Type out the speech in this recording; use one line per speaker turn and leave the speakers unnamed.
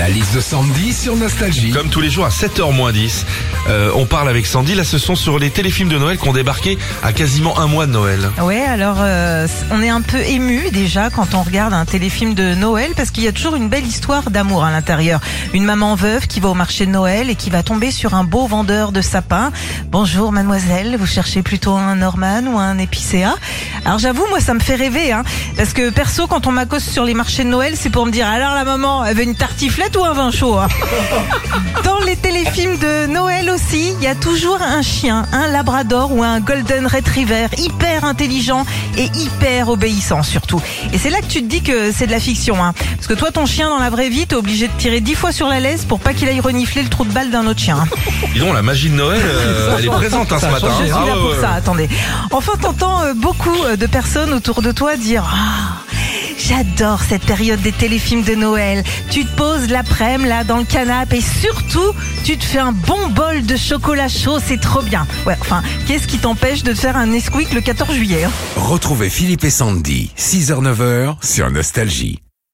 La liste de Sandy sur Nostalgie.
Comme tous les jours à 7h moins 10, euh, on parle avec Sandy. Là, ce sont sur les téléfilms de Noël qui ont débarqué à quasiment un mois de Noël.
Ouais, alors euh, on est un peu ému déjà quand on regarde un téléfilm de Noël parce qu'il y a toujours une belle histoire d'amour à l'intérieur. Une maman veuve qui va au marché de Noël et qui va tomber sur un beau vendeur de sapins. Bonjour mademoiselle, vous cherchez plutôt un Norman ou un épicéa Alors j'avoue, moi ça me fait rêver, hein, parce que perso quand on m'accoste sur les marchés de Noël, c'est pour me dire alors la maman, elle veut une tartiflette ou un vin chaud hein Dans les téléfilms de Noël aussi, il y a toujours un chien, un labrador ou un golden retriever hyper intelligent et hyper obéissant surtout. Et c'est là que tu te dis que c'est de la fiction, hein. Parce que toi, ton chien dans la vraie vie, t'es obligé de tirer dix fois sur la laisse pour pas qu'il aille renifler le trou de balle d'un autre chien.
Dis donc, la magie de Noël, euh, elle est présente hein, ce matin.
Je suis
Ah
là
ouais,
pour ça, attendez. Enfin, t'entends euh, beaucoup euh, de personnes autour de toi dire Ah, J'adore cette période des téléfilms de Noël. Tu te poses l'après-midi là dans le canapé et surtout, tu te fais un bon bol de chocolat chaud, c'est trop bien. Ouais, enfin, qu'est-ce qui t'empêche de te faire un Nesquik le 14 juillet hein?
Retrouvez Philippe et Sandy, 6h-9h sur Nostalgie.